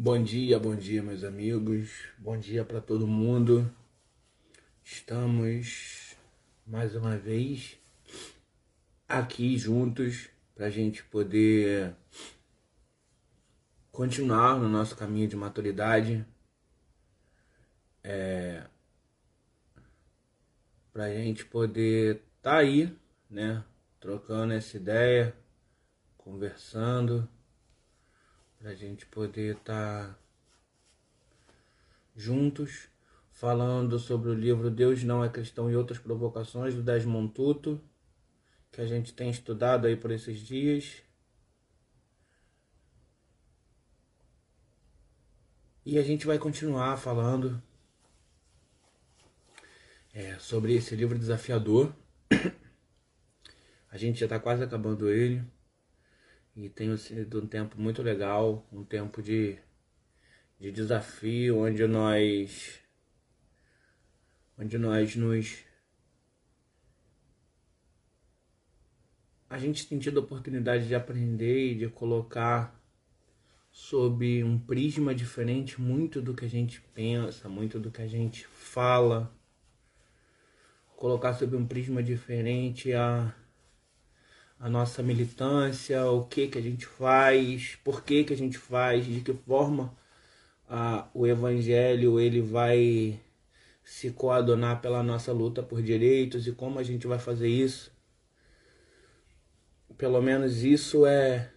Bom dia, bom dia, meus amigos. Bom dia para todo mundo. Estamos mais uma vez aqui juntos para a gente poder continuar no nosso caminho de maturidade. É, para a gente poder estar tá aí, né? Trocando essa ideia, conversando para a gente poder estar tá juntos falando sobre o livro Deus não é cristão e outras provocações do Desmond Tutu, que a gente tem estudado aí por esses dias. E a gente vai continuar falando é, sobre esse livro desafiador. A gente já está quase acabando ele. E tem sido um tempo muito legal, um tempo de, de desafio, onde nós onde nós nos a gente tem tido a oportunidade de aprender e de colocar sob um prisma diferente muito do que a gente pensa, muito do que a gente fala, colocar sob um prisma diferente a a nossa militância, o que que a gente faz, por que que a gente faz, de que forma a, o evangelho ele vai se coadonar pela nossa luta por direitos e como a gente vai fazer isso. Pelo menos isso é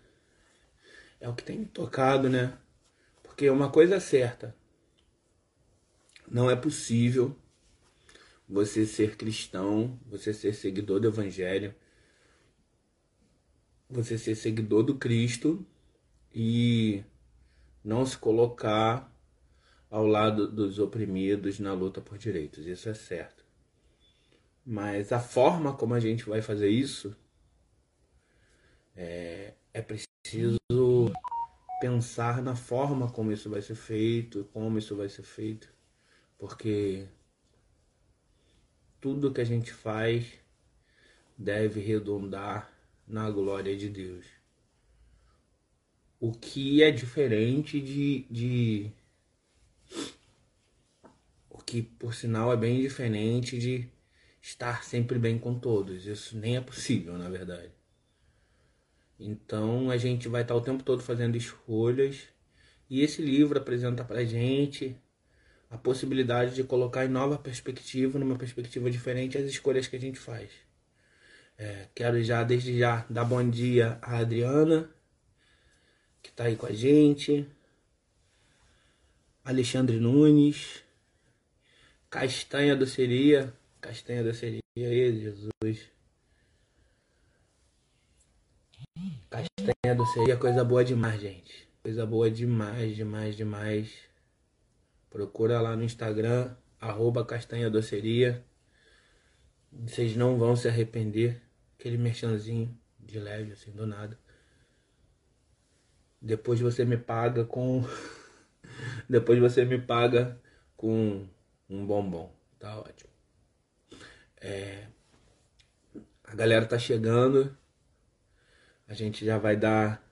é o que tem tocado, né? Porque uma coisa é certa. Não é possível você ser cristão, você ser seguidor do evangelho, você ser seguidor do Cristo e não se colocar ao lado dos oprimidos na luta por direitos. Isso é certo. Mas a forma como a gente vai fazer isso é, é preciso pensar na forma como isso vai ser feito, como isso vai ser feito, porque tudo que a gente faz deve redundar na glória de Deus. O que é diferente de, de. O que, por sinal, é bem diferente de estar sempre bem com todos. Isso nem é possível, na verdade. Então a gente vai estar o tempo todo fazendo escolhas. E esse livro apresenta pra gente a possibilidade de colocar em nova perspectiva, numa perspectiva diferente, as escolhas que a gente faz. É, quero já, desde já, dar bom dia à Adriana, que está aí com a gente. Alexandre Nunes. Castanha Doceria. Castanha Doceria, aí, Jesus. Castanha Doceria, coisa boa demais, gente. Coisa boa demais, demais, demais. Procura lá no Instagram, arroba Castanha Doceria. Vocês não vão se arrepender aquele merchanzinho de leve, assim, do nada. Depois você me paga com. Depois você me paga com um bombom. Tá ótimo. É... A galera tá chegando. A gente já vai dar,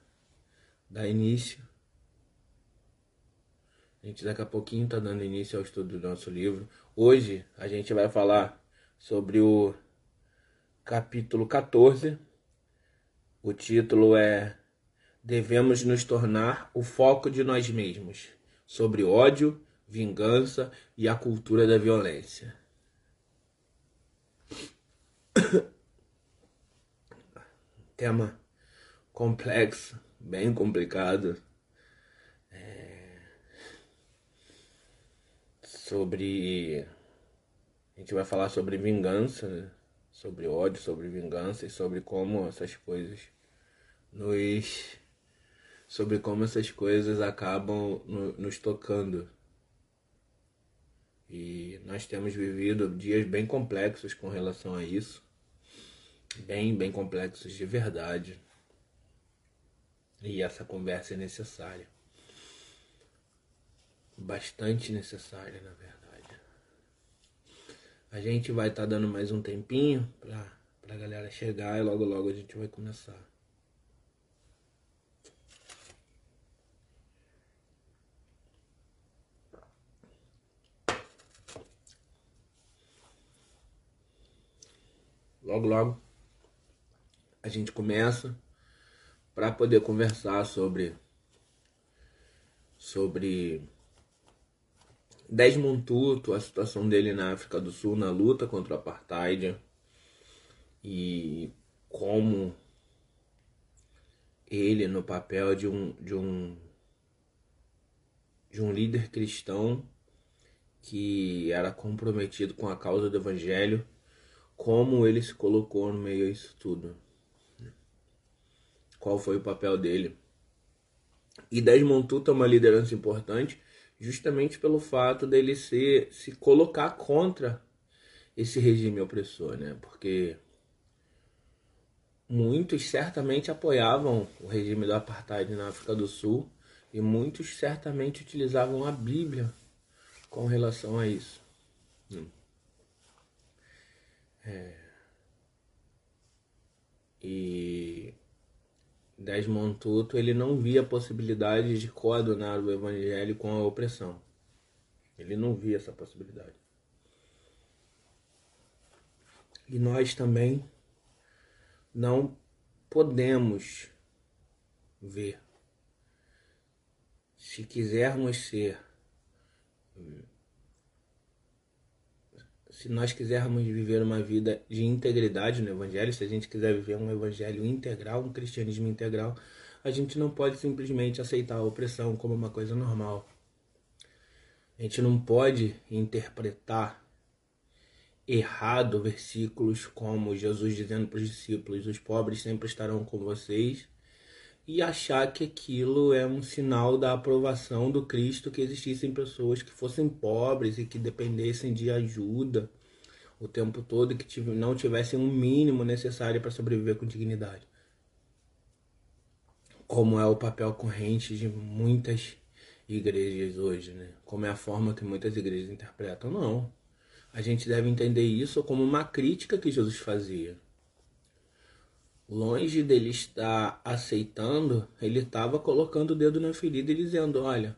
dar início. A gente daqui a pouquinho tá dando início ao estudo do nosso livro. Hoje a gente vai falar sobre o capítulo 14. O título é Devemos nos tornar o foco de nós mesmos, sobre ódio, vingança e a cultura da violência. Tema complexo, bem complicado. É... Sobre. A gente vai falar sobre vingança, né? Sobre ódio, sobre vingança e sobre como essas coisas nos sobre como essas coisas acabam no, nos tocando. E nós temos vivido dias bem complexos com relação a isso. Bem, bem complexos de verdade. E essa conversa é necessária. Bastante necessária, na verdade. A gente vai estar tá dando mais um tempinho para a galera chegar e logo logo a gente vai começar. Logo logo a gente começa para poder conversar sobre sobre Desmond Tutu, a situação dele na África do Sul na luta contra o apartheid e como ele no papel de um de um de um líder cristão que era comprometido com a causa do evangelho, como ele se colocou no meio a isso tudo. Qual foi o papel dele? E Desmond Tutu é uma liderança importante justamente pelo fato dele ser, se colocar contra esse regime opressor, né? Porque muitos certamente apoiavam o regime do apartheid na África do Sul e muitos certamente utilizavam a Bíblia com relação a isso. Hum. É... E Desmond Tutu ele não via a possibilidade de coadunar o evangelho com a opressão. Ele não via essa possibilidade. E nós também não podemos ver. Se quisermos ser se nós quisermos viver uma vida de integridade no Evangelho, se a gente quiser viver um Evangelho integral, um cristianismo integral, a gente não pode simplesmente aceitar a opressão como uma coisa normal. A gente não pode interpretar errado versículos como Jesus dizendo para os discípulos: os pobres sempre estarão com vocês e achar que aquilo é um sinal da aprovação do Cristo que existissem pessoas que fossem pobres e que dependessem de ajuda o tempo todo que não tivessem um mínimo necessário para sobreviver com dignidade. Como é o papel corrente de muitas igrejas hoje, né? Como é a forma que muitas igrejas interpretam. Não. A gente deve entender isso como uma crítica que Jesus fazia longe dele estar aceitando, ele estava colocando o dedo na ferida e dizendo: Olha,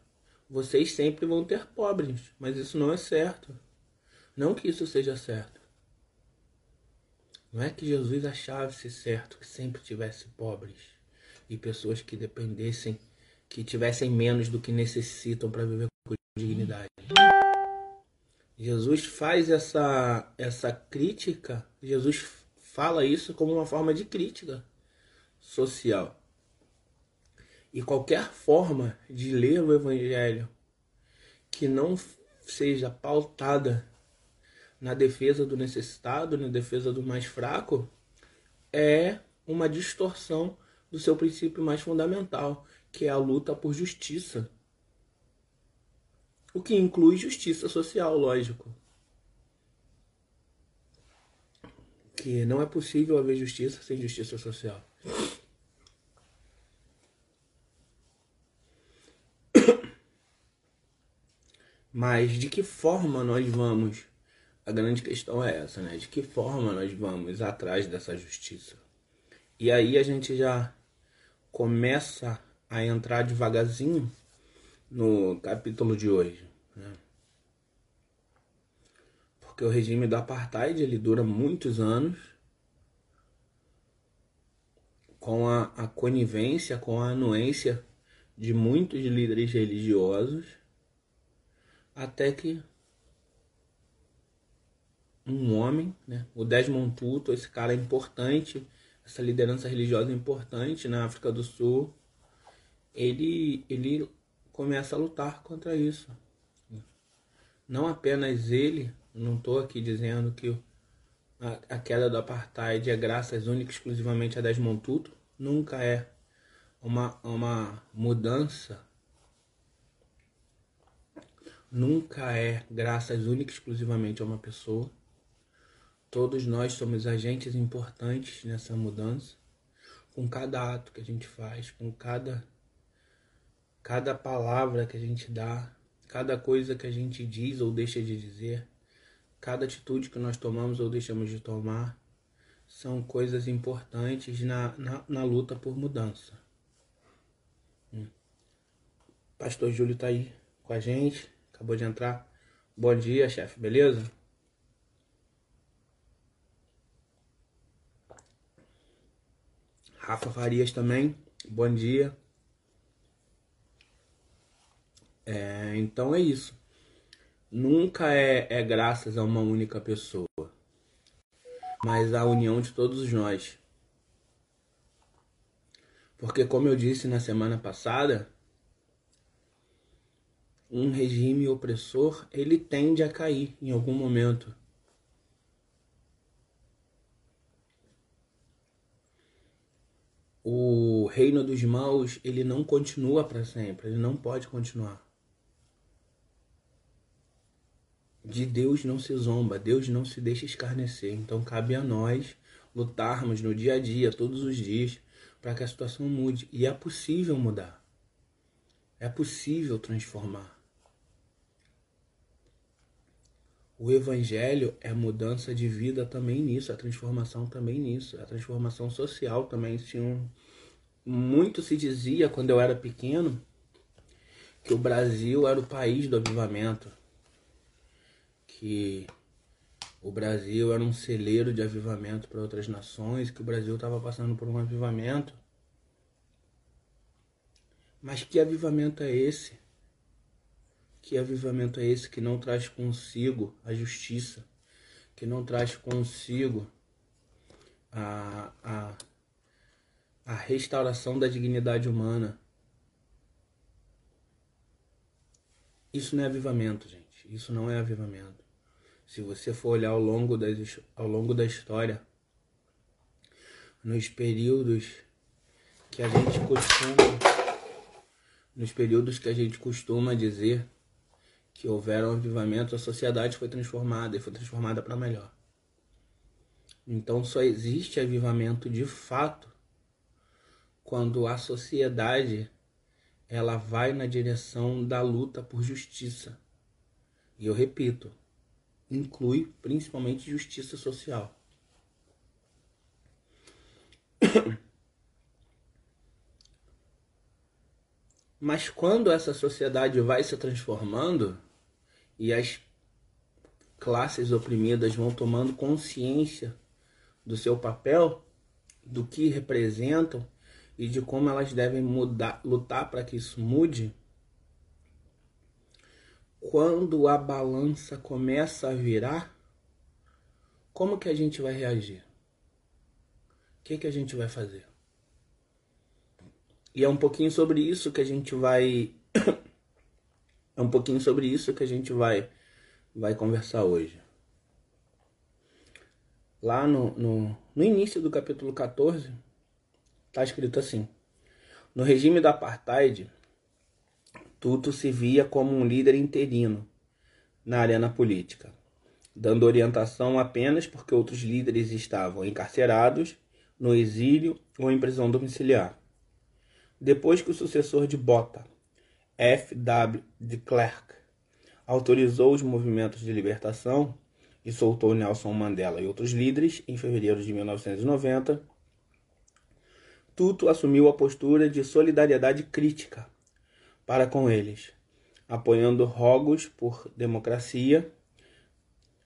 vocês sempre vão ter pobres, mas isso não é certo. Não que isso seja certo. Não é que Jesus achava ser certo que sempre tivesse pobres e pessoas que dependessem, que tivessem menos do que necessitam para viver com dignidade. Jesus faz essa, essa crítica, Jesus fala isso como uma forma de crítica social. E qualquer forma de ler o Evangelho que não seja pautada na defesa do necessitado, na defesa do mais fraco, é uma distorção do seu princípio mais fundamental, que é a luta por justiça. O que inclui justiça social, lógico. Que não é possível haver justiça sem justiça social. Mas de que forma nós vamos? A grande questão é essa, né? De que forma nós vamos atrás dessa justiça? E aí a gente já começa a entrar devagarzinho no capítulo de hoje. Né? Porque o regime do apartheid ele dura muitos anos com a, a conivência, com a anuência de muitos líderes religiosos, até que um homem, né, o Desmond Tutu, esse cara importante, essa liderança religiosa importante na África do Sul, ele, ele começa a lutar contra isso. Não apenas ele, não estou aqui dizendo que a, a, queda do apartheid é graças única e exclusivamente a Desmond Tutu. Nunca é uma, uma mudança. Nunca é graças única e exclusivamente a uma pessoa. Todos nós somos agentes importantes nessa mudança. Com cada ato que a gente faz, com cada, cada palavra que a gente dá, cada coisa que a gente diz ou deixa de dizer Cada atitude que nós tomamos ou deixamos de tomar são coisas importantes na, na, na luta por mudança. Hum. Pastor Júlio está aí com a gente, acabou de entrar. Bom dia, chefe, beleza? Rafa Farias também, bom dia. É, então é isso. Nunca é, é graças a uma única pessoa, mas a união de todos nós. Porque, como eu disse na semana passada, um regime opressor ele tende a cair em algum momento. O reino dos maus ele não continua para sempre, ele não pode continuar. De Deus não se zomba, Deus não se deixa escarnecer. Então cabe a nós lutarmos no dia a dia, todos os dias, para que a situação mude. E é possível mudar. É possível transformar. O evangelho é mudança de vida também nisso, a transformação também nisso, a transformação social também. Um, muito se dizia quando eu era pequeno que o Brasil era o país do avivamento, que o Brasil era um celeiro de avivamento para outras nações, que o Brasil estava passando por um avivamento. Mas que avivamento é esse? Que avivamento é esse que não traz consigo a justiça, que não traz consigo a, a, a restauração da dignidade humana? Isso não é avivamento, gente. Isso não é avivamento. Se você for olhar ao longo, das, ao longo da história, nos períodos que a gente costuma nos períodos que a gente costuma dizer que houveram avivamento, a sociedade foi transformada e foi transformada para melhor. Então só existe avivamento de fato quando a sociedade ela vai na direção da luta por justiça. E eu repito, inclui principalmente justiça social. Mas quando essa sociedade vai se transformando e as classes oprimidas vão tomando consciência do seu papel, do que representam e de como elas devem mudar, lutar para que isso mude, quando a balança começa a virar, como que a gente vai reagir? O que, que a gente vai fazer? E é um pouquinho sobre isso que a gente vai. é um pouquinho sobre isso que a gente vai, vai conversar hoje. Lá no, no, no início do capítulo 14, está escrito assim: No regime do Apartheid, Tuto se via como um líder interino na arena política, dando orientação apenas porque outros líderes estavam encarcerados, no exílio ou em prisão domiciliar. Depois que o sucessor de Bota, F. W. de Klerk, autorizou os movimentos de libertação e soltou Nelson Mandela e outros líderes em fevereiro de 1990, Tuto assumiu a postura de solidariedade crítica para com eles, apoiando rogos por democracia,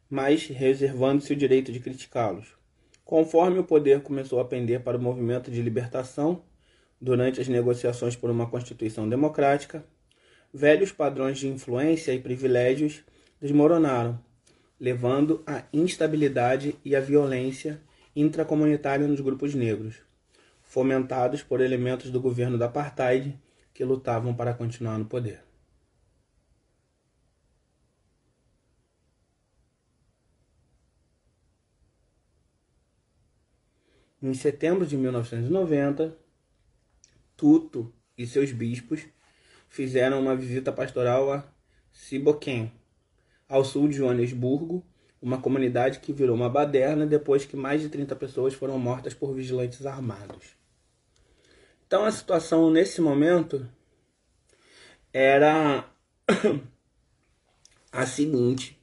mas reservando-se o direito de criticá-los. Conforme o poder começou a pender para o movimento de libertação, durante as negociações por uma Constituição democrática, velhos padrões de influência e privilégios desmoronaram, levando à instabilidade e à violência intracomunitária nos grupos negros, fomentados por elementos do governo da apartheid que lutavam para continuar no poder. Em setembro de 1990, Tuto e seus bispos fizeram uma visita pastoral a Siboquém, ao sul de Joanesburgo, uma comunidade que virou uma baderna depois que mais de 30 pessoas foram mortas por vigilantes armados. Então a situação nesse momento era a seguinte: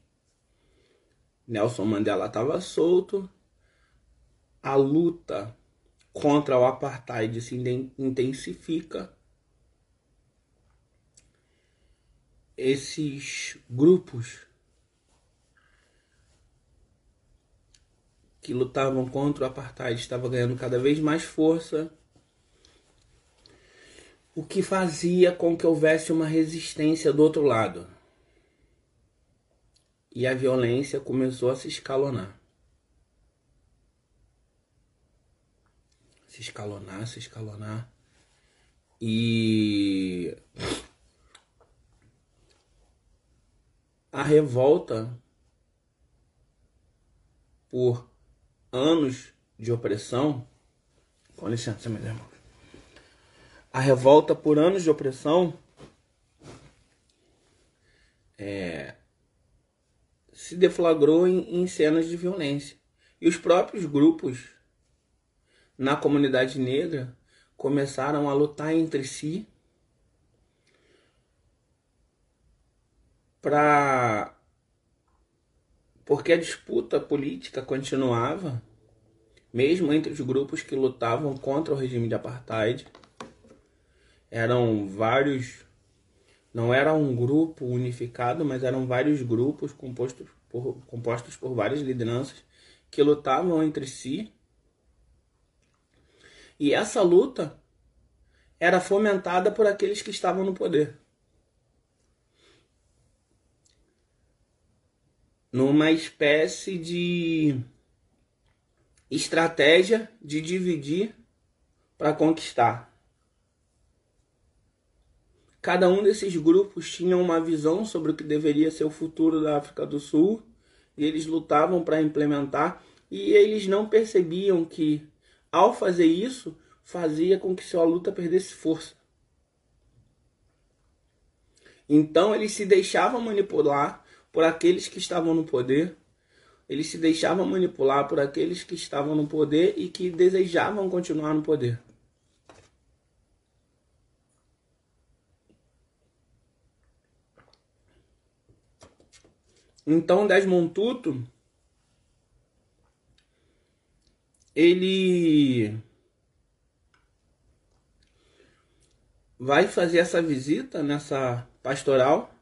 Nelson Mandela estava solto, a luta contra o apartheid se intensifica. Esses grupos que lutavam contra o apartheid estavam ganhando cada vez mais força o que fazia com que houvesse uma resistência do outro lado. E a violência começou a se escalonar. Se escalonar, se escalonar. E a revolta por anos de opressão, com licença, meus irmãos, a revolta por anos de opressão é, se deflagrou em, em cenas de violência. E os próprios grupos na comunidade negra começaram a lutar entre si para porque a disputa política continuava mesmo entre os grupos que lutavam contra o regime de apartheid eram vários não era um grupo unificado mas eram vários grupos compostos por, compostos por várias lideranças que lutavam entre si e essa luta era fomentada por aqueles que estavam no poder. Numa espécie de estratégia de dividir para conquistar. Cada um desses grupos tinha uma visão sobre o que deveria ser o futuro da África do Sul e eles lutavam para implementar e eles não percebiam que ao fazer isso, fazia com que sua luta perdesse força. Então eles se deixavam manipular por aqueles que estavam no poder, eles se deixavam manipular por aqueles que estavam no poder e que desejavam continuar no poder. Então Desmond Tutu ele vai fazer essa visita nessa pastoral.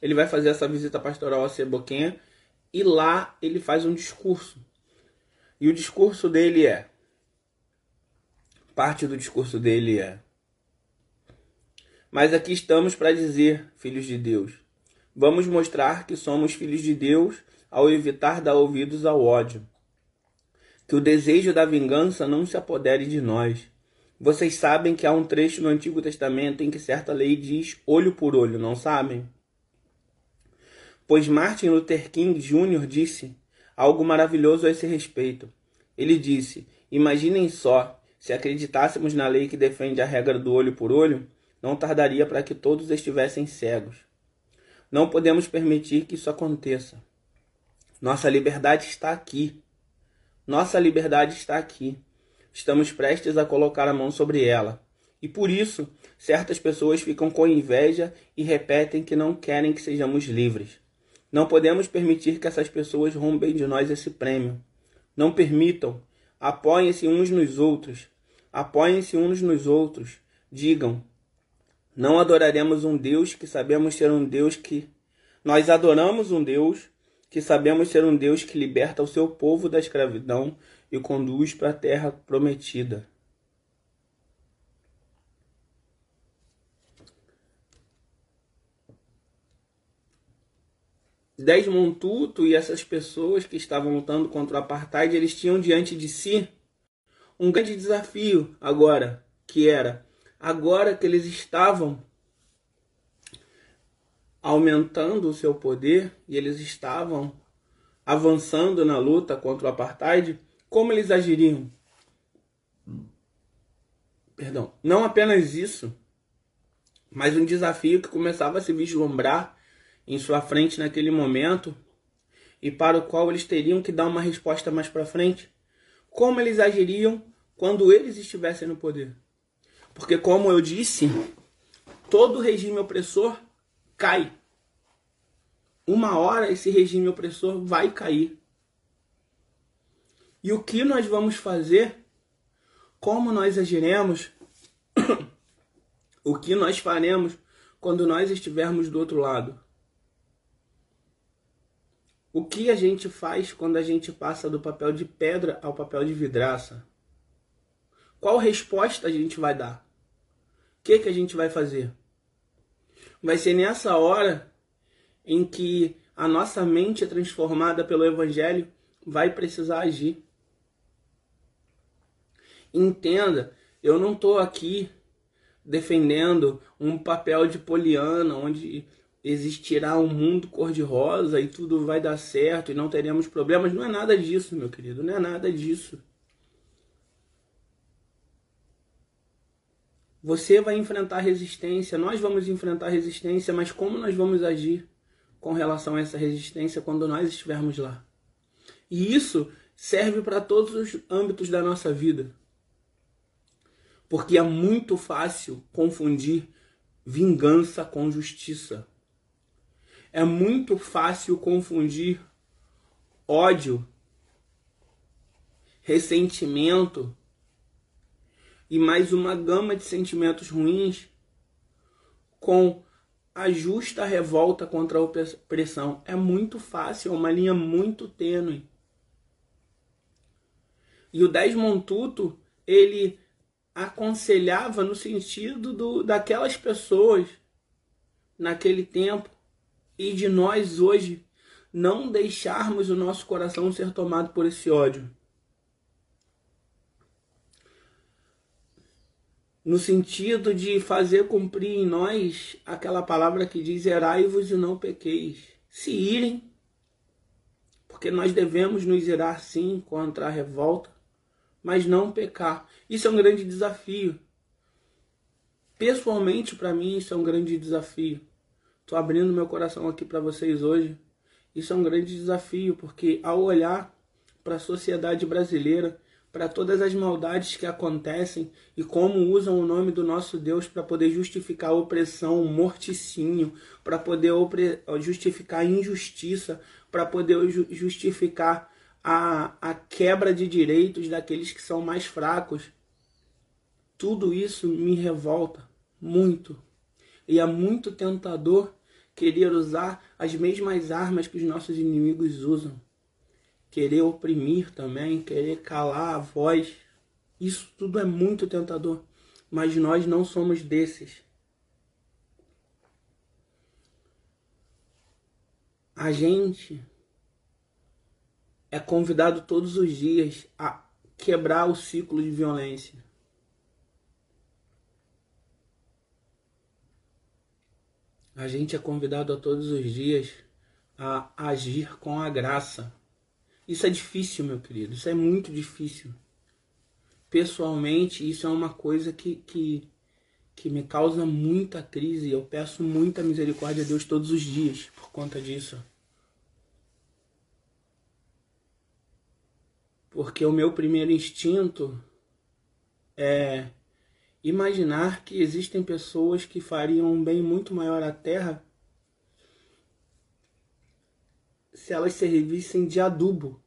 Ele vai fazer essa visita pastoral a Ceboquinha e lá ele faz um discurso. E o discurso dele é parte do discurso dele é Mas aqui estamos para dizer, filhos de Deus, vamos mostrar que somos filhos de Deus ao evitar dar ouvidos ao ódio que o desejo da vingança não se apodere de nós. Vocês sabem que há um trecho no Antigo Testamento em que certa lei diz olho por olho, não sabem? Pois Martin Luther King Jr. disse algo maravilhoso a esse respeito. Ele disse: Imaginem só, se acreditássemos na lei que defende a regra do olho por olho, não tardaria para que todos estivessem cegos. Não podemos permitir que isso aconteça. Nossa liberdade está aqui. Nossa liberdade está aqui. Estamos prestes a colocar a mão sobre ela. E por isso, certas pessoas ficam com inveja e repetem que não querem que sejamos livres. Não podemos permitir que essas pessoas roubem de nós esse prêmio. Não permitam. Apoiem-se uns nos outros. Apoiem-se uns nos outros. Digam: Não adoraremos um Deus que sabemos ser um Deus que. Nós adoramos um Deus que sabemos ser um Deus que liberta o seu povo da escravidão e conduz para a terra prometida. Desmond Tutu e essas pessoas que estavam lutando contra o apartheid, eles tinham diante de si um grande desafio agora, que era agora que eles estavam aumentando o seu poder e eles estavam avançando na luta contra o apartheid, como eles agiriam? Perdão, não apenas isso, mas um desafio que começava a se vislumbrar em sua frente naquele momento e para o qual eles teriam que dar uma resposta mais para frente. Como eles agiriam quando eles estivessem no poder? Porque, como eu disse, todo regime opressor cai. Uma hora esse regime opressor vai cair. E o que nós vamos fazer? Como nós agiremos? o que nós faremos quando nós estivermos do outro lado? O que a gente faz quando a gente passa do papel de pedra ao papel de vidraça? Qual resposta a gente vai dar? Que, que a gente vai fazer? Vai ser nessa hora em que a nossa mente transformada pelo Evangelho, vai precisar agir. Entenda, eu não estou aqui defendendo um papel de poliana, onde existirá um mundo cor-de-rosa e tudo vai dar certo e não teremos problemas. Não é nada disso, meu querido, não é nada disso. Você vai enfrentar resistência, nós vamos enfrentar resistência, mas como nós vamos agir com relação a essa resistência quando nós estivermos lá? E isso serve para todos os âmbitos da nossa vida. Porque é muito fácil confundir vingança com justiça. É muito fácil confundir ódio, ressentimento e mais uma gama de sentimentos ruins com a justa revolta contra a opressão. É muito fácil, é uma linha muito tênue. E o Desmond Tutu, ele aconselhava no sentido do, daquelas pessoas naquele tempo e de nós hoje não deixarmos o nosso coração ser tomado por esse ódio. No sentido de fazer cumprir em nós aquela palavra que diz: Erai-vos e não pequeis. Se irem, porque nós devemos nos irar sim contra a revolta, mas não pecar. Isso é um grande desafio. Pessoalmente, para mim, isso é um grande desafio. Estou abrindo meu coração aqui para vocês hoje. Isso é um grande desafio, porque ao olhar para a sociedade brasileira, para todas as maldades que acontecem e como usam o nome do nosso Deus para poder justificar a opressão, o morticínio, para poder justificar a injustiça, para poder justificar a, a quebra de direitos daqueles que são mais fracos. Tudo isso me revolta muito. E é muito tentador querer usar as mesmas armas que os nossos inimigos usam querer oprimir também, querer calar a voz. Isso tudo é muito tentador, mas nós não somos desses. A gente é convidado todos os dias a quebrar o ciclo de violência. A gente é convidado a todos os dias a agir com a graça. Isso é difícil, meu querido. Isso é muito difícil. Pessoalmente, isso é uma coisa que, que, que me causa muita crise. Eu peço muita misericórdia a Deus todos os dias por conta disso. Porque o meu primeiro instinto é imaginar que existem pessoas que fariam um bem muito maior à Terra se elas servissem de adubo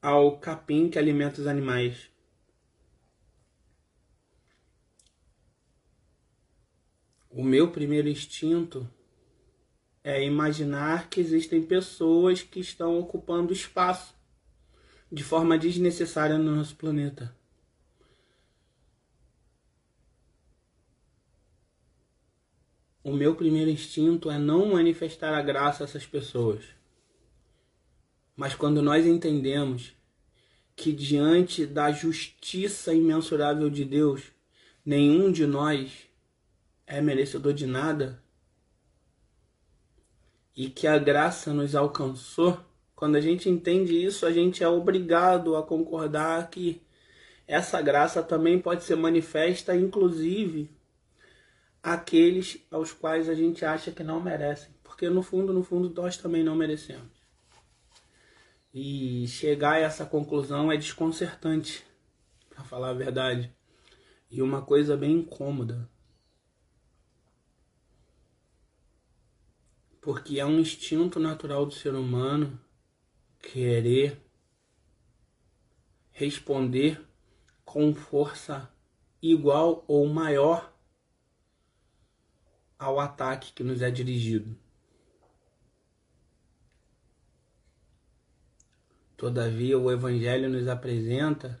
ao capim que alimenta os animais. O meu primeiro instinto é imaginar que existem pessoas que estão ocupando espaço de forma desnecessária no nosso planeta. O meu primeiro instinto é não manifestar a graça a essas pessoas. Mas quando nós entendemos que diante da justiça imensurável de Deus, nenhum de nós é merecedor de nada, e que a graça nos alcançou, quando a gente entende isso, a gente é obrigado a concordar que essa graça também pode ser manifesta, inclusive, aqueles aos quais a gente acha que não merecem, porque no fundo, no fundo, nós também não merecemos. E chegar a essa conclusão é desconcertante, para falar a verdade, e uma coisa bem incômoda. Porque é um instinto natural do ser humano querer responder com força igual ou maior ao ataque que nos é dirigido. Todavia, o Evangelho nos apresenta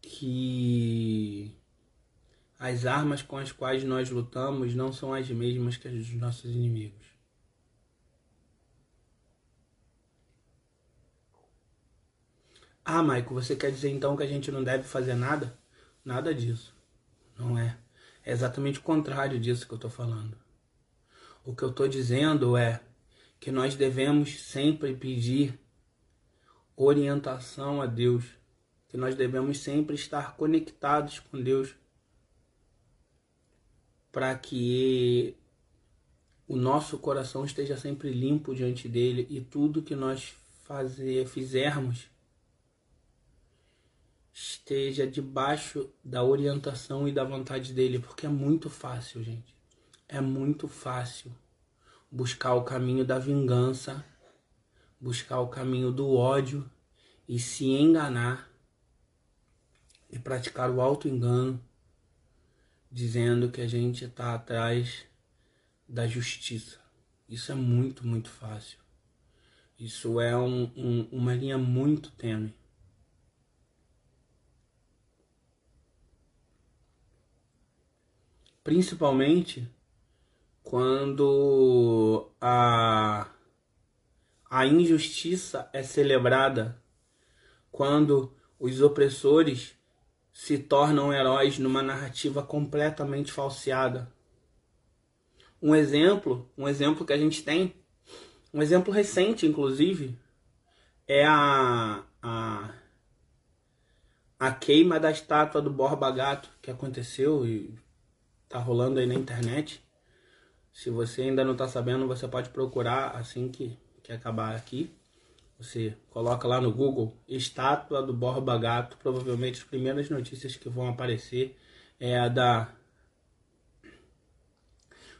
que as armas com as quais nós lutamos não são as mesmas que as dos nossos inimigos. Ah, Maico, você quer dizer então que a gente não deve fazer nada? Nada disso. Não é. É exatamente o contrário disso que eu estou falando. O que eu estou dizendo é que nós devemos sempre pedir orientação a Deus, que nós devemos sempre estar conectados com Deus para que o nosso coração esteja sempre limpo diante dele e tudo que nós fazer, fizermos esteja debaixo da orientação e da vontade dele, porque é muito fácil, gente. É muito fácil buscar o caminho da vingança, buscar o caminho do ódio e se enganar e praticar o auto engano, dizendo que a gente está atrás da justiça. Isso é muito, muito fácil. Isso é um, um, uma linha muito tênue. Principalmente quando a, a injustiça é celebrada, quando os opressores se tornam heróis numa narrativa completamente falseada. Um exemplo, um exemplo que a gente tem, um exemplo recente, inclusive, é a, a, a queima da estátua do Borba Gato que aconteceu e tá rolando aí na internet. Se você ainda não tá sabendo, você pode procurar assim que, que acabar aqui. Você coloca lá no Google estátua do Borba Gato. Provavelmente as primeiras notícias que vão aparecer é a da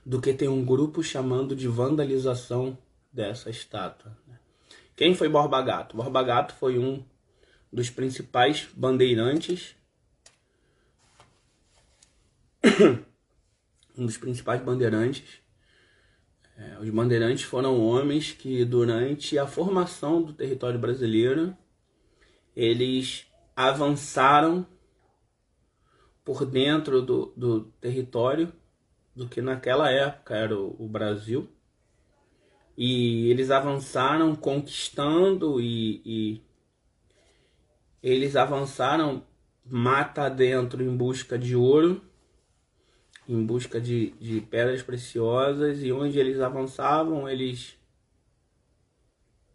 do que tem um grupo chamando de vandalização dessa estátua. Né? Quem foi Borba Gato? Borba Gato foi um dos principais bandeirantes um dos principais bandeirantes. É, os bandeirantes foram homens que, durante a formação do território brasileiro, eles avançaram por dentro do, do território do que naquela época era o, o Brasil. E eles avançaram conquistando e, e eles avançaram mata dentro em busca de ouro em busca de, de pedras preciosas e onde eles avançavam, eles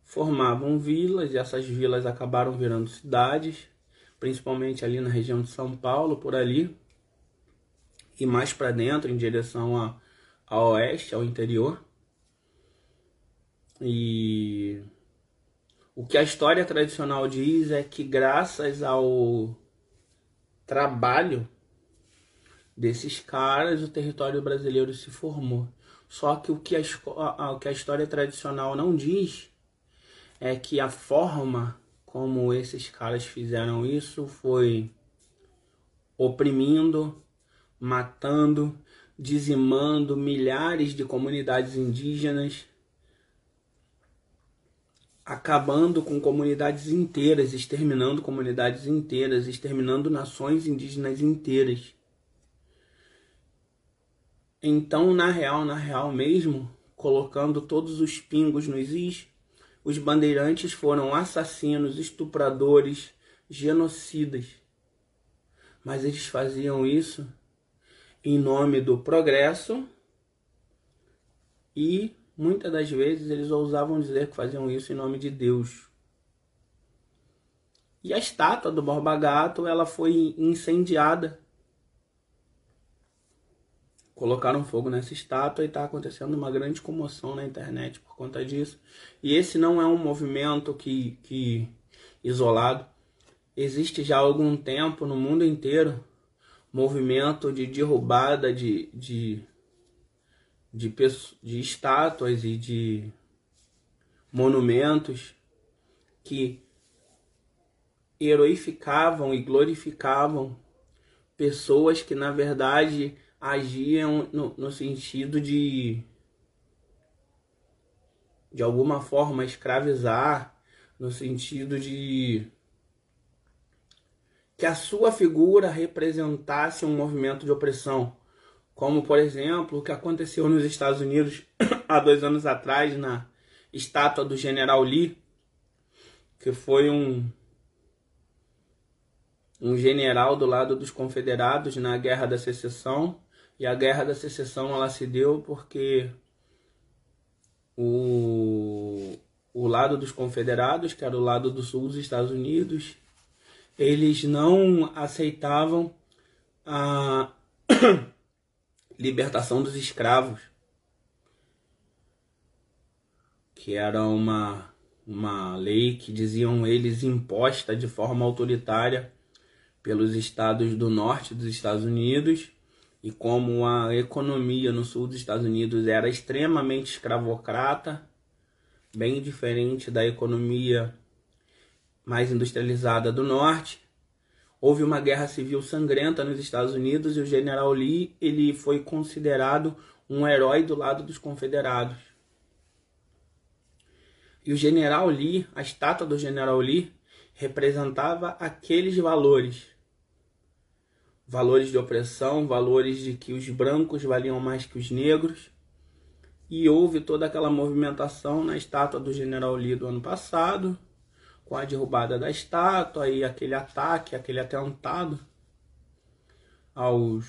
formavam vilas e essas vilas acabaram virando cidades, principalmente ali na região de São Paulo, por ali, e mais para dentro, em direção a, a oeste, ao interior. E o que a história tradicional diz é que graças ao trabalho desses caras o território brasileiro se formou. Só que o que a, o que a história tradicional não diz é que a forma como esses caras fizeram isso foi oprimindo, matando, dizimando milhares de comunidades indígenas, acabando com comunidades inteiras, exterminando comunidades inteiras, exterminando nações indígenas inteiras. Então, na real, na real mesmo, colocando todos os pingos nos is, os bandeirantes foram assassinos, estupradores, genocidas. Mas eles faziam isso em nome do progresso e muitas das vezes eles ousavam dizer que faziam isso em nome de Deus. E a estátua do Borba Gato, ela foi incendiada colocaram fogo nessa estátua e está acontecendo uma grande comoção na internet por conta disso. E esse não é um movimento que, que isolado. Existe já há algum tempo no mundo inteiro movimento de derrubada de, de, de, de estátuas e de monumentos que heroificavam e glorificavam pessoas que na verdade agiam no, no sentido de de alguma forma escravizar, no sentido de que a sua figura representasse um movimento de opressão, como por exemplo o que aconteceu nos Estados Unidos há dois anos atrás na estátua do General Lee, que foi um um general do lado dos confederados na Guerra da Secessão e a Guerra da Secessão ela se deu porque o, o lado dos confederados, que era o lado do sul dos Estados Unidos, eles não aceitavam a libertação dos escravos, que era uma, uma lei que diziam eles imposta de forma autoritária pelos estados do norte dos Estados Unidos e como a economia no sul dos Estados Unidos era extremamente escravocrata, bem diferente da economia mais industrializada do norte. Houve uma guerra civil sangrenta nos Estados Unidos e o general Lee ele foi considerado um herói do lado dos confederados. E o general Lee, a estátua do general Lee, representava aqueles valores. Valores de opressão, valores de que os brancos valiam mais que os negros. E houve toda aquela movimentação na estátua do general Lee do ano passado, com a derrubada da estátua e aquele ataque, aquele atentado aos,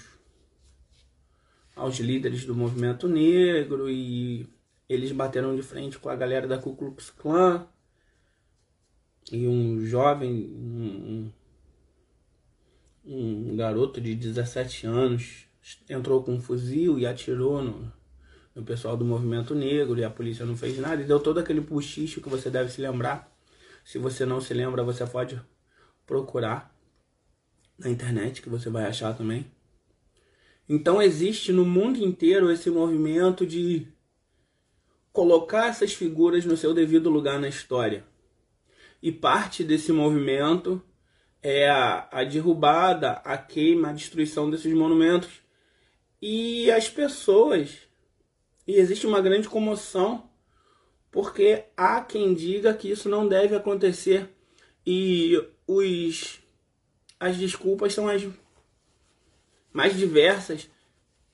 aos líderes do movimento negro e eles bateram de frente com a galera da Ku Klux Klan e um jovem, um, um garoto de 17 anos entrou com um fuzil e atirou no, no pessoal do movimento negro e a polícia não fez nada e deu todo aquele puxicho que você deve se lembrar se você não se lembra, você pode procurar na internet, que você vai achar também. Então existe no mundo inteiro esse movimento de colocar essas figuras no seu devido lugar na história. E parte desse movimento é a, a derrubada, a queima, a destruição desses monumentos. E as pessoas, e existe uma grande comoção porque há quem diga que isso não deve acontecer e os as desculpas são as mais diversas.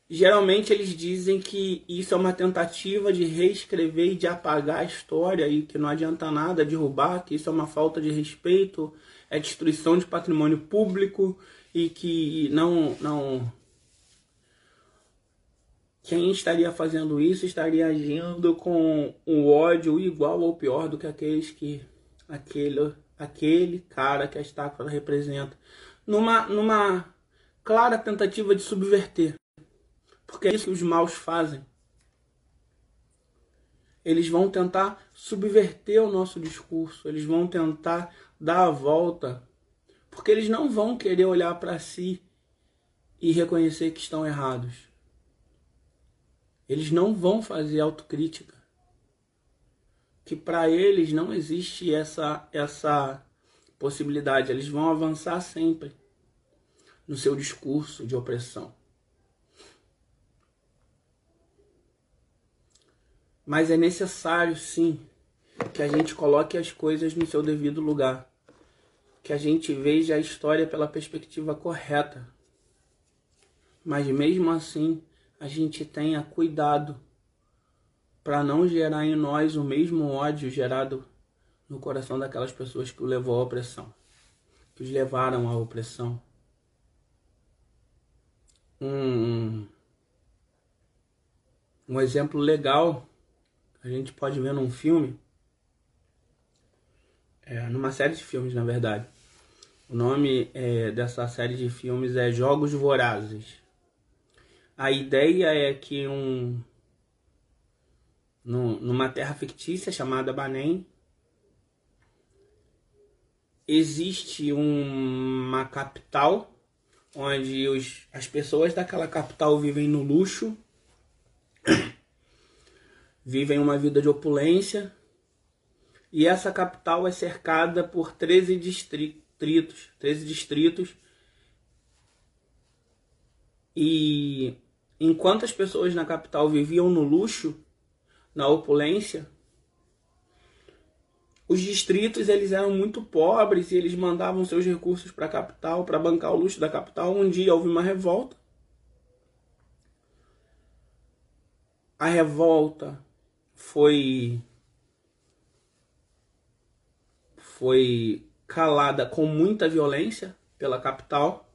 Geralmente eles dizem que isso é uma tentativa de reescrever e de apagar a história e que não adianta nada derrubar, que isso é uma falta de respeito, é destruição de patrimônio público e que não não quem estaria fazendo isso estaria agindo com um ódio igual ou pior do que aqueles que aquele, aquele cara que a estátua representa. Numa, numa clara tentativa de subverter. Porque é isso que os maus fazem. Eles vão tentar subverter o nosso discurso, eles vão tentar dar a volta, porque eles não vão querer olhar para si e reconhecer que estão errados. Eles não vão fazer autocrítica. Que para eles não existe essa essa possibilidade, eles vão avançar sempre no seu discurso de opressão. Mas é necessário sim que a gente coloque as coisas no seu devido lugar, que a gente veja a história pela perspectiva correta. Mas mesmo assim, a gente tenha cuidado para não gerar em nós o mesmo ódio gerado no coração daquelas pessoas que o levou à opressão, que os levaram à opressão. Um, um exemplo legal a gente pode ver num filme, é, numa série de filmes, na verdade. O nome é, dessa série de filmes é Jogos Vorazes. A ideia é que um, numa terra fictícia chamada Banem existe uma capital onde os, as pessoas daquela capital vivem no luxo, vivem uma vida de opulência, e essa capital é cercada por 13 distritos, 13 distritos. E Enquanto as pessoas na capital viviam no luxo, na opulência, os distritos eles eram muito pobres e eles mandavam seus recursos para a capital para bancar o luxo da capital. Um dia houve uma revolta. A revolta foi foi calada com muita violência pela capital,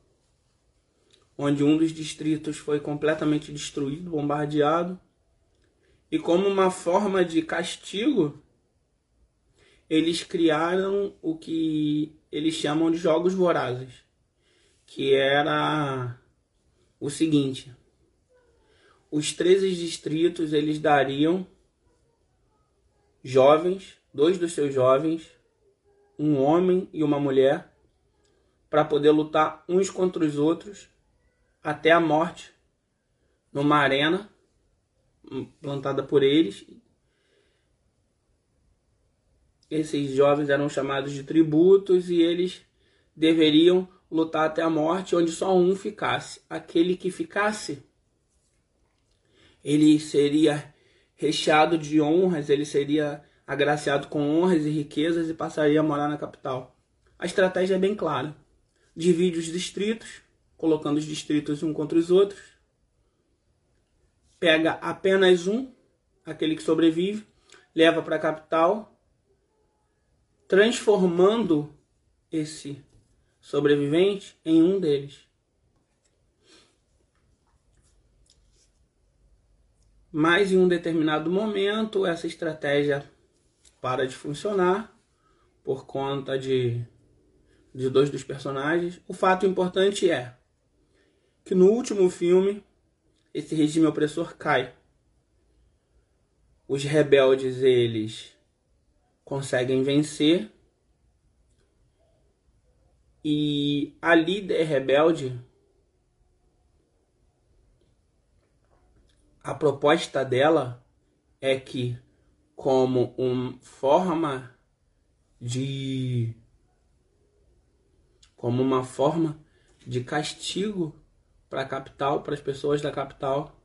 onde um dos distritos foi completamente destruído, bombardeado. E como uma forma de castigo, eles criaram o que eles chamam de jogos vorazes, que era o seguinte: os 13 distritos eles dariam jovens, dois dos seus jovens, um homem e uma mulher, para poder lutar uns contra os outros até a morte numa arena plantada por eles. Esses jovens eram chamados de tributos e eles deveriam lutar até a morte, onde só um ficasse. Aquele que ficasse, ele seria recheado de honras, ele seria agraciado com honras e riquezas e passaria a morar na capital. A estratégia é bem clara. Divide os distritos, colocando os distritos um contra os outros. Pega apenas um, aquele que sobrevive, leva para a capital, transformando esse sobrevivente em um deles. Mas em um determinado momento, essa estratégia para de funcionar por conta de, de dois dos personagens. O fato importante é que no último filme esse regime opressor cai. Os rebeldes eles conseguem vencer e a líder rebelde a proposta dela é que como uma forma de como uma forma de castigo para a capital, para as pessoas da capital,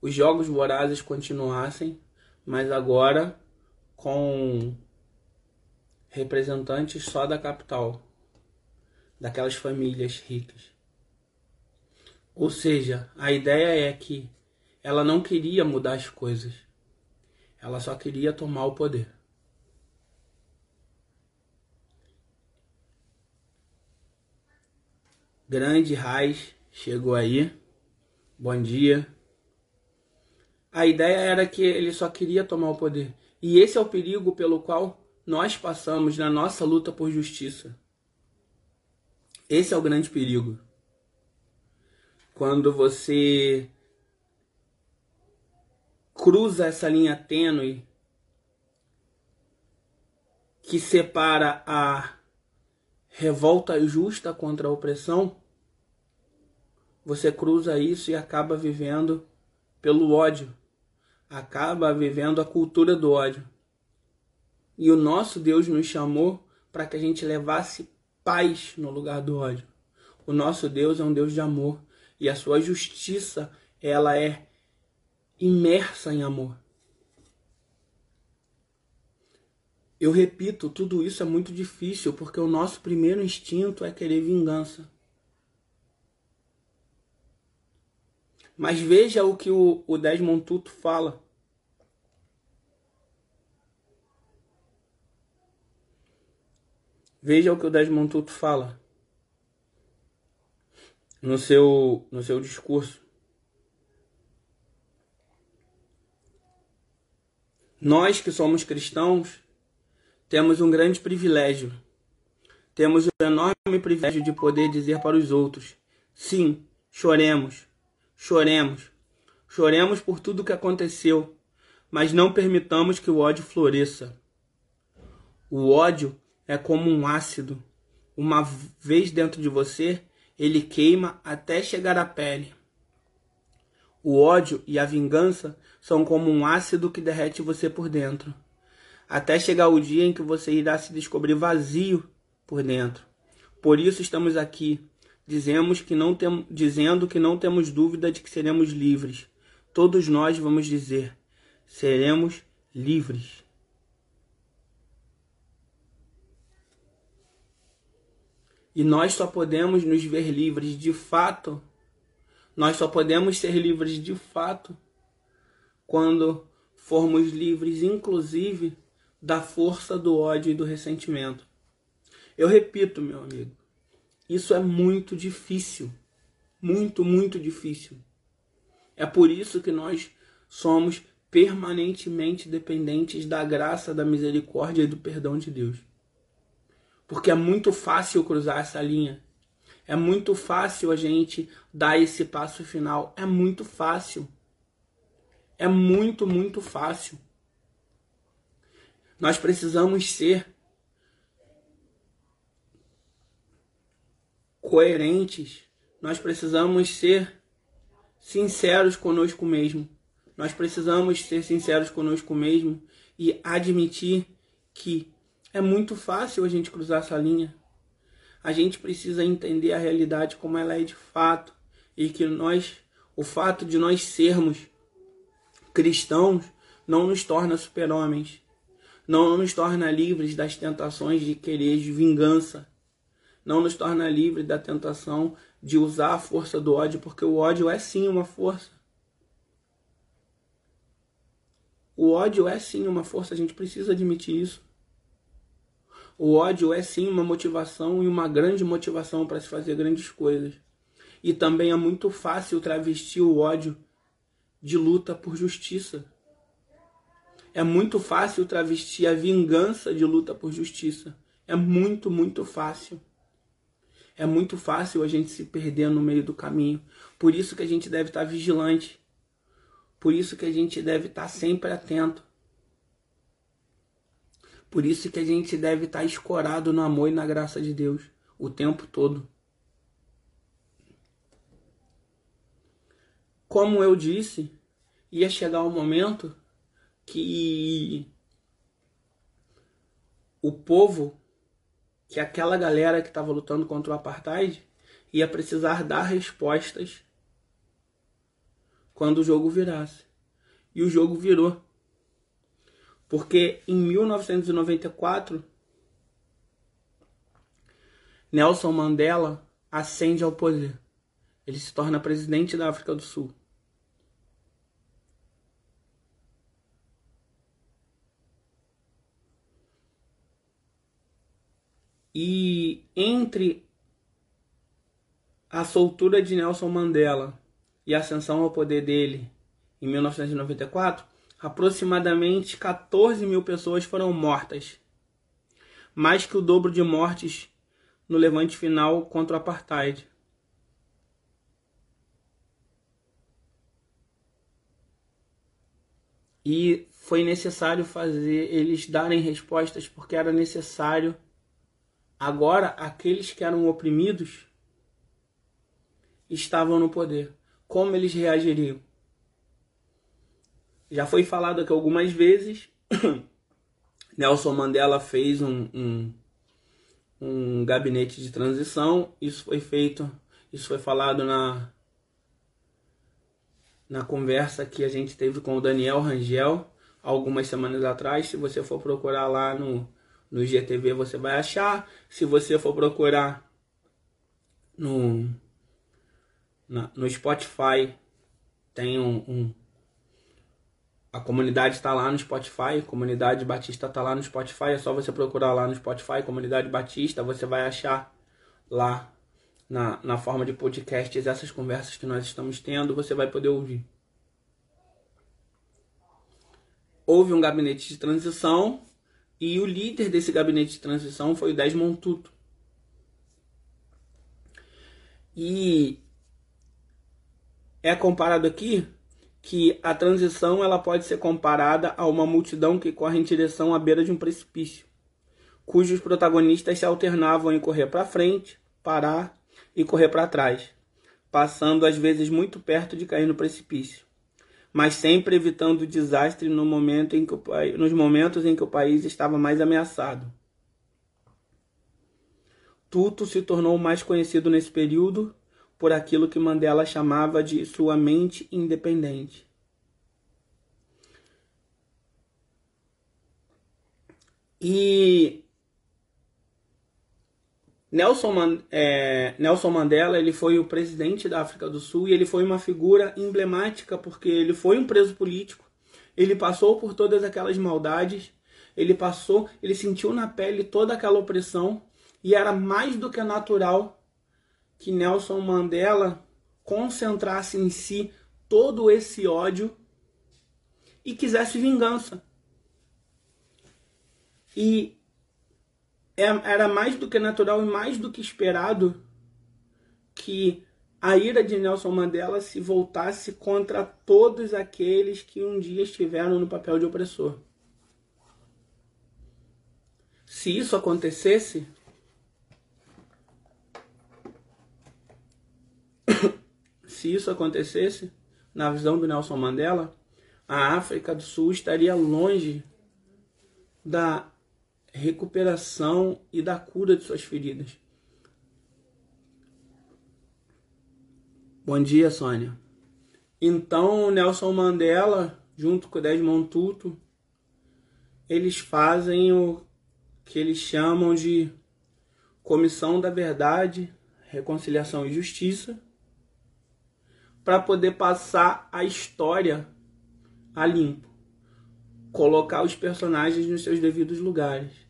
os jogos vorazes continuassem, mas agora com representantes só da capital, daquelas famílias ricas. Ou seja, a ideia é que ela não queria mudar as coisas. Ela só queria tomar o poder. Grande Raiz chegou aí. Bom dia. A ideia era que ele só queria tomar o poder. E esse é o perigo pelo qual nós passamos na nossa luta por justiça. Esse é o grande perigo. Quando você cruza essa linha tênue que separa a revolta justa contra a opressão, você cruza isso e acaba vivendo pelo ódio, acaba vivendo a cultura do ódio. E o nosso Deus nos chamou para que a gente levasse paz no lugar do ódio. O nosso Deus é um Deus de amor e a sua justiça, ela é imersa em amor. Eu repito, tudo isso é muito difícil porque o nosso primeiro instinto é querer vingança. Mas veja o que o, Desmond Tutu fala. Veja o que o Desmond Tutu fala no seu, no seu discurso. Nós que somos cristãos temos um grande privilégio. Temos o enorme privilégio de poder dizer para os outros: sim, choremos, choremos, choremos por tudo que aconteceu, mas não permitamos que o ódio floresça. O ódio é como um ácido. Uma vez dentro de você, ele queima até chegar à pele. O ódio e a vingança são como um ácido que derrete você por dentro, até chegar o dia em que você irá se descobrir vazio por dentro. Por isso estamos aqui, dizemos que não tem, dizendo que não temos dúvida de que seremos livres. Todos nós vamos dizer: seremos livres. E nós só podemos nos ver livres de fato nós só podemos ser livres de fato quando formos livres, inclusive, da força do ódio e do ressentimento. Eu repito, meu amigo, isso é muito difícil. Muito, muito difícil. É por isso que nós somos permanentemente dependentes da graça, da misericórdia e do perdão de Deus. Porque é muito fácil cruzar essa linha. É muito fácil a gente dar esse passo final. É muito fácil. É muito, muito fácil. Nós precisamos ser coerentes. Nós precisamos ser sinceros conosco mesmo. Nós precisamos ser sinceros conosco mesmo e admitir que é muito fácil a gente cruzar essa linha. A gente precisa entender a realidade como ela é de fato e que nós, o fato de nós sermos cristãos, não nos torna super-homens, não nos torna livres das tentações de querer de vingança, não nos torna livres da tentação de usar a força do ódio, porque o ódio é sim uma força. O ódio é sim uma força, a gente precisa admitir isso. O ódio é sim uma motivação e uma grande motivação para se fazer grandes coisas. E também é muito fácil travestir o ódio de luta por justiça. É muito fácil travestir a vingança de luta por justiça. É muito, muito fácil. É muito fácil a gente se perder no meio do caminho. Por isso que a gente deve estar vigilante. Por isso que a gente deve estar sempre atento. Por isso que a gente deve estar escorado no amor e na graça de Deus o tempo todo. Como eu disse, ia chegar um momento que o povo, que aquela galera que estava lutando contra o apartheid, ia precisar dar respostas quando o jogo virasse. E o jogo virou. Porque em 1994, Nelson Mandela ascende ao poder. Ele se torna presidente da África do Sul. E entre a soltura de Nelson Mandela e a ascensão ao poder dele em 1994, aproximadamente 14 mil pessoas foram mortas, mais que o dobro de mortes no levante final contra o apartheid. E foi necessário fazer eles darem respostas porque era necessário Agora, aqueles que eram oprimidos estavam no poder. Como eles reagiriam? Já foi falado aqui algumas vezes. Nelson Mandela fez um, um, um gabinete de transição. Isso foi feito, isso foi falado na, na conversa que a gente teve com o Daniel Rangel algumas semanas atrás. Se você for procurar lá no, no IGTV você vai achar. Se você for procurar no, na, no Spotify, tem um, um a comunidade está lá no Spotify, comunidade Batista está lá no Spotify, é só você procurar lá no Spotify, comunidade Batista, você vai achar lá na, na forma de podcasts essas conversas que nós estamos tendo, você vai poder ouvir. Houve um gabinete de transição e o líder desse gabinete de transição foi o Desmond Tutu. E é comparado aqui que a transição ela pode ser comparada a uma multidão que corre em direção à beira de um precipício, cujos protagonistas se alternavam em correr para frente, parar e correr para trás, passando às vezes muito perto de cair no precipício mas sempre evitando o desastre no momento em que o, nos momentos em que o país estava mais ameaçado. Tuto se tornou mais conhecido nesse período por aquilo que Mandela chamava de sua mente independente. E Nelson, é, Nelson Mandela ele foi o presidente da África do Sul e ele foi uma figura emblemática porque ele foi um preso político, ele passou por todas aquelas maldades, ele passou, ele sentiu na pele toda aquela opressão e era mais do que natural que Nelson Mandela concentrasse em si todo esse ódio e quisesse vingança. E é, era mais do que natural e mais do que esperado que a ira de Nelson Mandela se voltasse contra todos aqueles que um dia estiveram no papel de opressor. Se isso acontecesse, se isso acontecesse, na visão do Nelson Mandela, a África do Sul estaria longe da recuperação e da cura de suas feridas. Bom dia, Sônia. Então, Nelson Mandela, junto com Desmond Tutu, eles fazem o que eles chamam de Comissão da Verdade, Reconciliação e Justiça, para poder passar a história a limpo, colocar os personagens nos seus devidos lugares.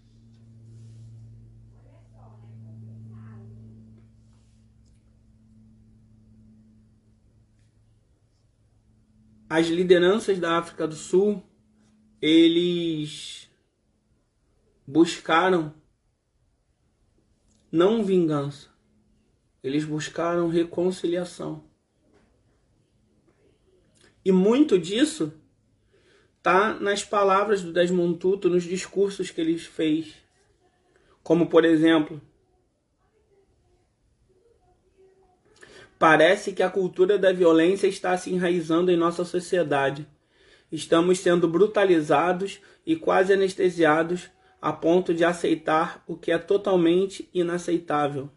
as lideranças da África do Sul, eles buscaram não vingança, eles buscaram reconciliação. E muito disso tá nas palavras do Desmond Tutu, nos discursos que ele fez. Como, por exemplo, Parece que a cultura da violência está se enraizando em nossa sociedade. Estamos sendo brutalizados e quase anestesiados a ponto de aceitar o que é totalmente inaceitável.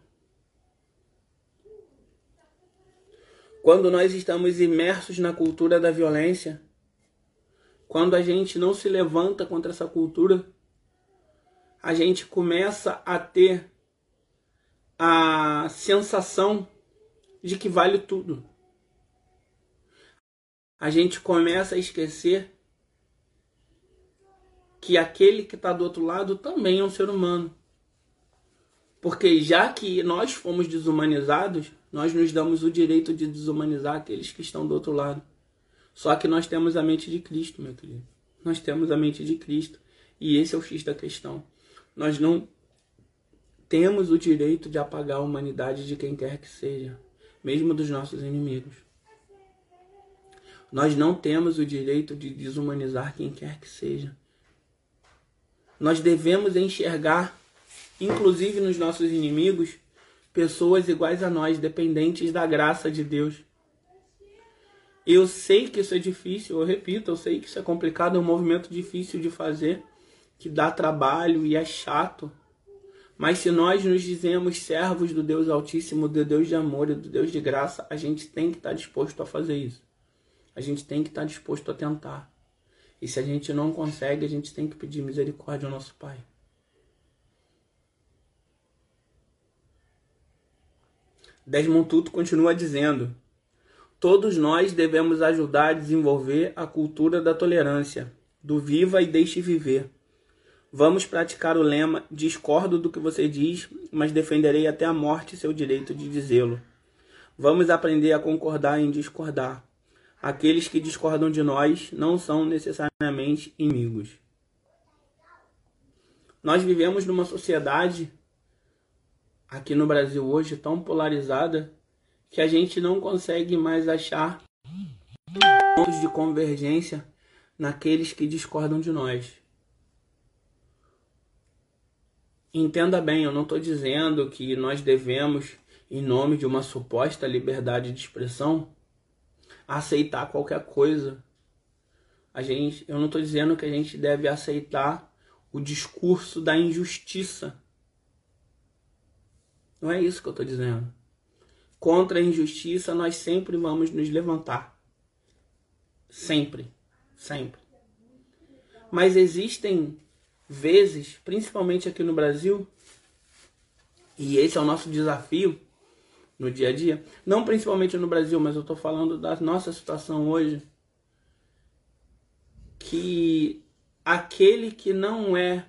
Quando nós estamos imersos na cultura da violência, quando a gente não se levanta contra essa cultura, a gente começa a ter a sensação de que vale tudo. A gente começa a esquecer que aquele que está do outro lado também é um ser humano. Porque já que nós fomos desumanizados, nós nos damos o direito de desumanizar aqueles que estão do outro lado. Só que nós temos a mente de Cristo, meu querido. Nós temos a mente de Cristo. E esse é o X da questão. Nós não temos o direito de apagar a humanidade de quem quer que seja mesmo dos nossos inimigos. Nós não temos o direito de desumanizar quem quer que seja. Nós devemos enxergar, inclusive nos nossos inimigos, pessoas iguais a nós, dependentes da graça de Deus. Eu sei que isso é difícil, eu repito, eu sei que isso é complicado, é um movimento difícil de fazer, que dá trabalho e é chato. Mas se nós nos dizemos servos do Deus Altíssimo, do Deus de amor e do Deus de graça, a gente tem que estar disposto a fazer isso. A gente tem que estar disposto a tentar. E se a gente não consegue, a gente tem que pedir misericórdia ao nosso Pai. Desmond Tutu continua dizendo: Todos nós devemos ajudar a desenvolver a cultura da tolerância, do viva e deixe viver Vamos praticar o lema: discordo do que você diz, mas defenderei até a morte seu direito de dizê-lo. Vamos aprender a concordar em discordar. Aqueles que discordam de nós não são necessariamente inimigos. Nós vivemos numa sociedade aqui no Brasil hoje tão polarizada que a gente não consegue mais achar pontos de convergência naqueles que discordam de nós. Entenda bem, eu não estou dizendo que nós devemos, em nome de uma suposta liberdade de expressão, aceitar qualquer coisa. A gente, eu não estou dizendo que a gente deve aceitar o discurso da injustiça. Não é isso que eu estou dizendo. Contra a injustiça, nós sempre vamos nos levantar. Sempre. Sempre. Mas existem vezes, principalmente aqui no Brasil, E esse é o nosso desafio no dia a dia. Não principalmente no Brasil, mas eu estou falando da nossa situação hoje. Que aquele que não é,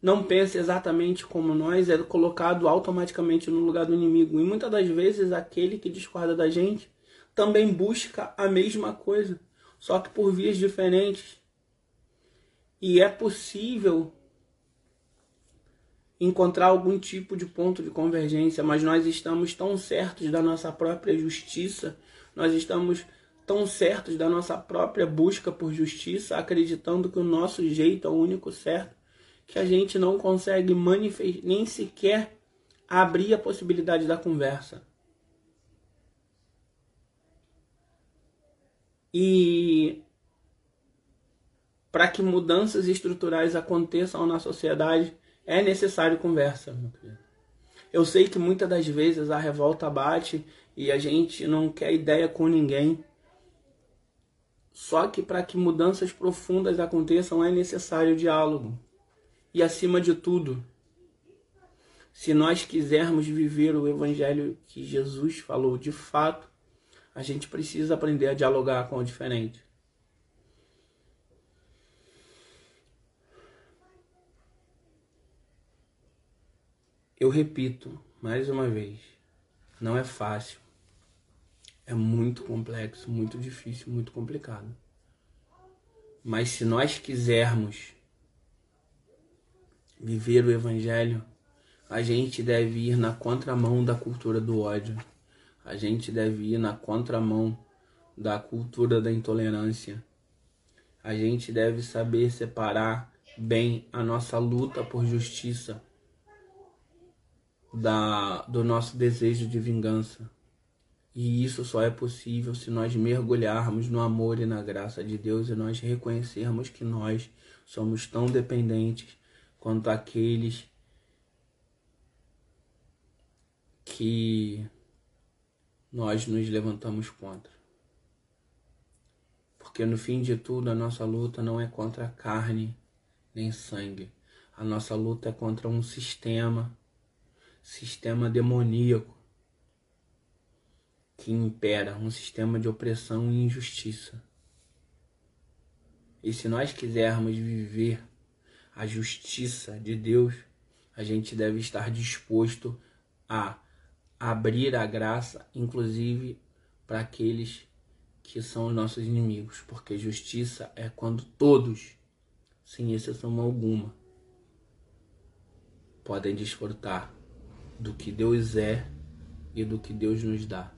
não pensa exatamente como nós, é colocado automaticamente no lugar do inimigo. E muitas das vezes aquele que discorda da gente também busca a mesma coisa, só que por vias diferentes. E é possível encontrar algum tipo de ponto de convergência, mas nós estamos tão certos da nossa própria justiça, nós estamos tão certos da nossa própria busca por justiça, acreditando que o nosso jeito é o único certo, que a gente não consegue manifestar, nem sequer abrir a possibilidade da conversa. E para que mudanças estruturais aconteçam na sociedade, é necessário conversa. Eu sei que muitas das vezes a revolta bate e a gente não quer ideia com ninguém. Só que para que mudanças profundas aconteçam é necessário diálogo. E acima de tudo, se nós quisermos viver o evangelho que Jesus falou de fato, a gente precisa aprender a dialogar com o diferente. Eu repito mais uma vez, não é fácil. É muito complexo, muito difícil, muito complicado. Mas se nós quisermos viver o evangelho, a gente deve ir na contramão da cultura do ódio. A gente deve ir na contramão da cultura da intolerância. A gente deve saber separar bem a nossa luta por justiça da, do nosso desejo de vingança. E isso só é possível se nós mergulharmos no amor e na graça de Deus e nós reconhecermos que nós somos tão dependentes quanto aqueles que nós nos levantamos contra. Porque no fim de tudo, a nossa luta não é contra carne nem sangue. A nossa luta é contra um sistema sistema demoníaco que impera, um sistema de opressão e injustiça. E se nós quisermos viver a justiça de Deus, a gente deve estar disposto a abrir a graça, inclusive para aqueles que são os nossos inimigos, porque justiça é quando todos, sem exceção alguma, podem desfrutar do que Deus é e do que Deus nos dá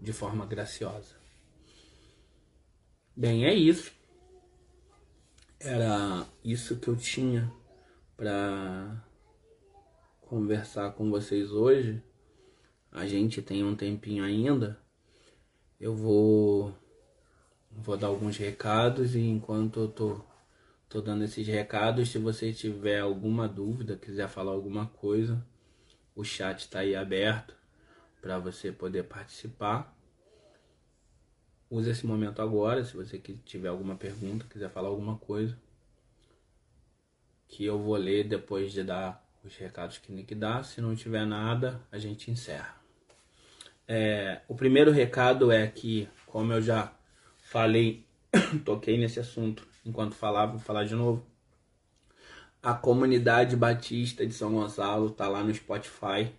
de forma graciosa. Bem, é isso. Era isso que eu tinha para conversar com vocês hoje. A gente tem um tempinho ainda. Eu vou vou dar alguns recados e enquanto eu tô tô dando esses recados, se você tiver alguma dúvida, quiser falar alguma coisa, o chat está aí aberto para você poder participar. Use esse momento agora, se você tiver alguma pergunta, quiser falar alguma coisa, que eu vou ler depois de dar os recados que Nick dá. Se não tiver nada, a gente encerra. É, o primeiro recado é que, como eu já falei, toquei nesse assunto enquanto falava, vou falar de novo. A comunidade batista de São Gonçalo tá lá no Spotify.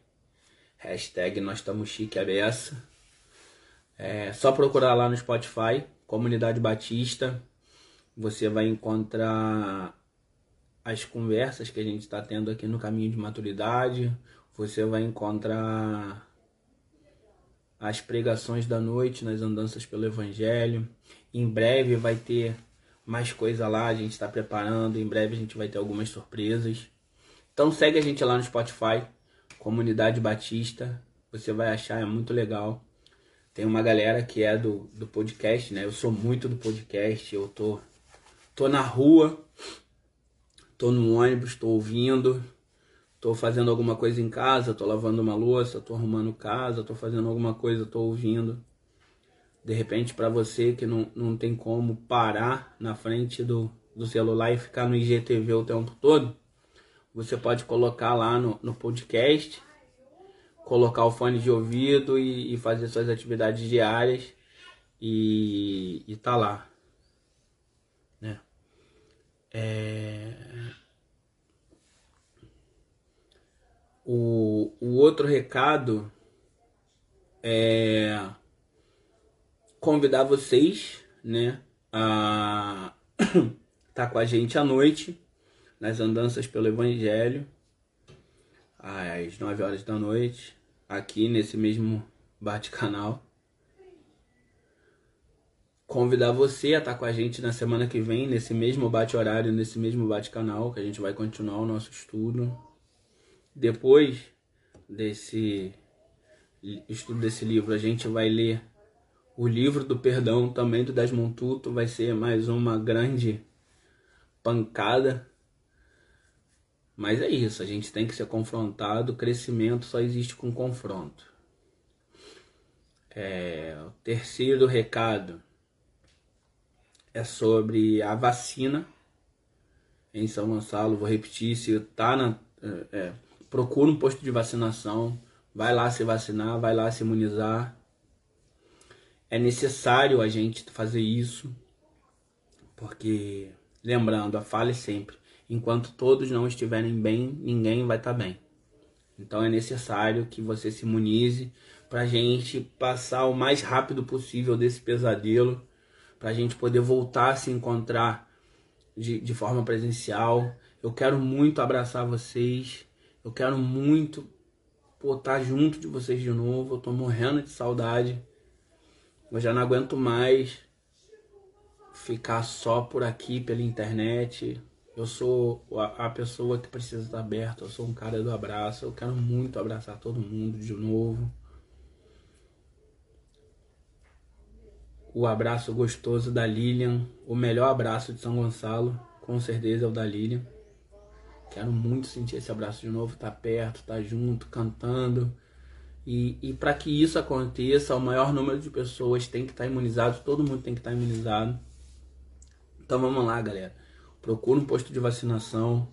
Hashtag nós estamos chique a beça. É só procurar lá no Spotify, Comunidade Batista. Você vai encontrar as conversas que a gente está tendo aqui no caminho de maturidade. Você vai encontrar as pregações da noite nas andanças pelo Evangelho. Em breve vai ter mais coisa lá, a gente está preparando. Em breve a gente vai ter algumas surpresas. Então segue a gente lá no Spotify, Comunidade Batista. Você vai achar, é muito legal. Tem uma galera que é do, do podcast, né? Eu sou muito do podcast, eu tô, tô na rua, tô no ônibus, tô ouvindo, tô fazendo alguma coisa em casa, tô lavando uma louça, tô arrumando casa, tô fazendo alguma coisa, tô ouvindo. De repente, para você que não, não tem como parar na frente do, do celular e ficar no IGTV o tempo todo, você pode colocar lá no, no podcast colocar o fone de ouvido e, e fazer suas atividades diárias e, e tá lá. Né? É... O, o outro recado é convidar vocês, né, a tá com a gente à noite nas andanças pelo Evangelho às 9 horas da noite aqui nesse mesmo bate-canal. Convidar você a estar com a gente na semana que vem, nesse mesmo bate-horário, nesse mesmo bate-canal, que a gente vai continuar o nosso estudo. Depois desse estudo desse livro, a gente vai ler o livro do perdão também do Desmond Tutu. Vai ser mais uma grande pancada. Mas é isso, a gente tem que ser confrontado. Crescimento só existe com confronto. É, o terceiro recado é sobre a vacina em São Gonçalo. Vou repetir, se tá na. É, é procura um posto de vacinação vai lá se vacinar, vai lá se imunizar. É necessário a gente fazer isso, porque, lembrando, a fala é sempre: enquanto todos não estiverem bem, ninguém vai estar tá bem. Então é necessário que você se imunize para a gente passar o mais rápido possível desse pesadelo, para a gente poder voltar a se encontrar de, de forma presencial. Eu quero muito abraçar vocês, eu quero muito estar junto de vocês de novo. Eu tô morrendo de saudade. Eu já não aguento mais ficar só por aqui pela internet. Eu sou a, pessoa que precisa estar aberta. Eu sou um cara do abraço. Eu quero muito abraçar todo mundo de novo. O abraço gostoso da Lilian. O melhor abraço de São Gonçalo, com certeza, é o da Lilian. Quero muito sentir esse abraço de novo, estar tá perto, estar tá junto, cantando. E, e para que isso aconteça, o maior número de pessoas tem que estar tá imunizado, todo mundo tem que estar imunizado. Então vamos lá, galera. Procura um posto de vacinação,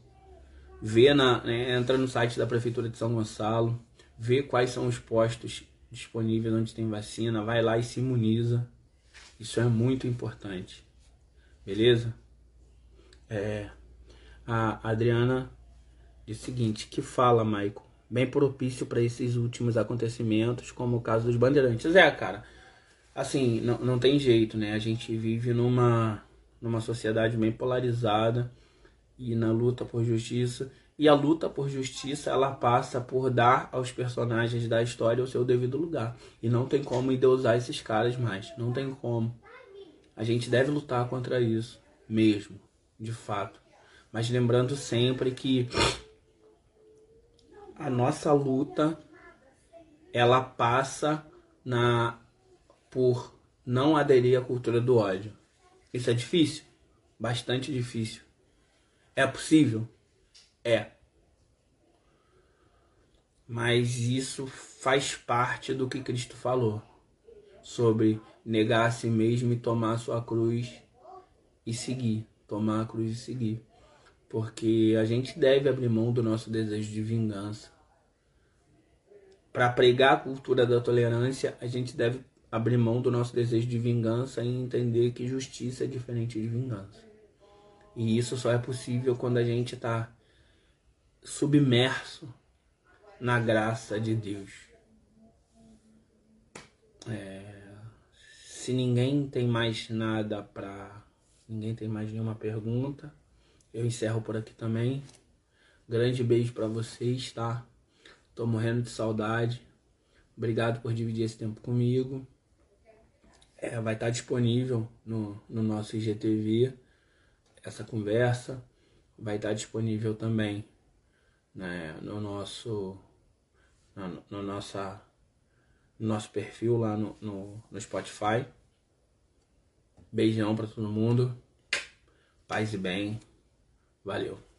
vê na, né, entra no site da Prefeitura de São Gonçalo, vê quais são os postos disponíveis onde tem vacina, vai lá e se imuniza. Isso é muito importante. Beleza? É. A Adriana diz o seguinte: que fala, Maico, bem propício para esses últimos acontecimentos, como o caso dos bandeirantes. É, cara, assim, não, não tem jeito, né? A gente vive numa, numa sociedade bem polarizada e na luta por justiça. E a luta por justiça ela passa por dar aos personagens da história o seu devido lugar. E não tem como endeusar esses caras mais. Não tem como. A gente deve lutar contra isso mesmo, de fato mas lembrando sempre que a nossa luta ela passa na por não aderir à cultura do ódio. Isso é difícil, bastante difícil. É possível? É. Mas isso faz parte do que Cristo falou sobre negar a si mesmo e tomar a sua cruz e seguir, tomar a cruz e seguir porque a gente deve abrir mão do nosso desejo de vingança. Para pregar a cultura da tolerância, a gente deve abrir mão do nosso desejo de vingança e entender que justiça é diferente de vingança. E isso só é possível quando a gente está submerso na graça de Deus. É, se ninguém tem mais nada para. Ninguém tem mais nenhuma pergunta eu encerro por aqui também. Grande beijo para vocês, tá? Tô morrendo de saudade. Obrigado por dividir esse tempo comigo. É, vai estar disponível no, no nosso IGTV essa conversa. Vai estar disponível também né, no nosso no, no, nossa, no nosso perfil lá no, no, no Spotify. Beijão para todo mundo. Paz e bem. Valeu.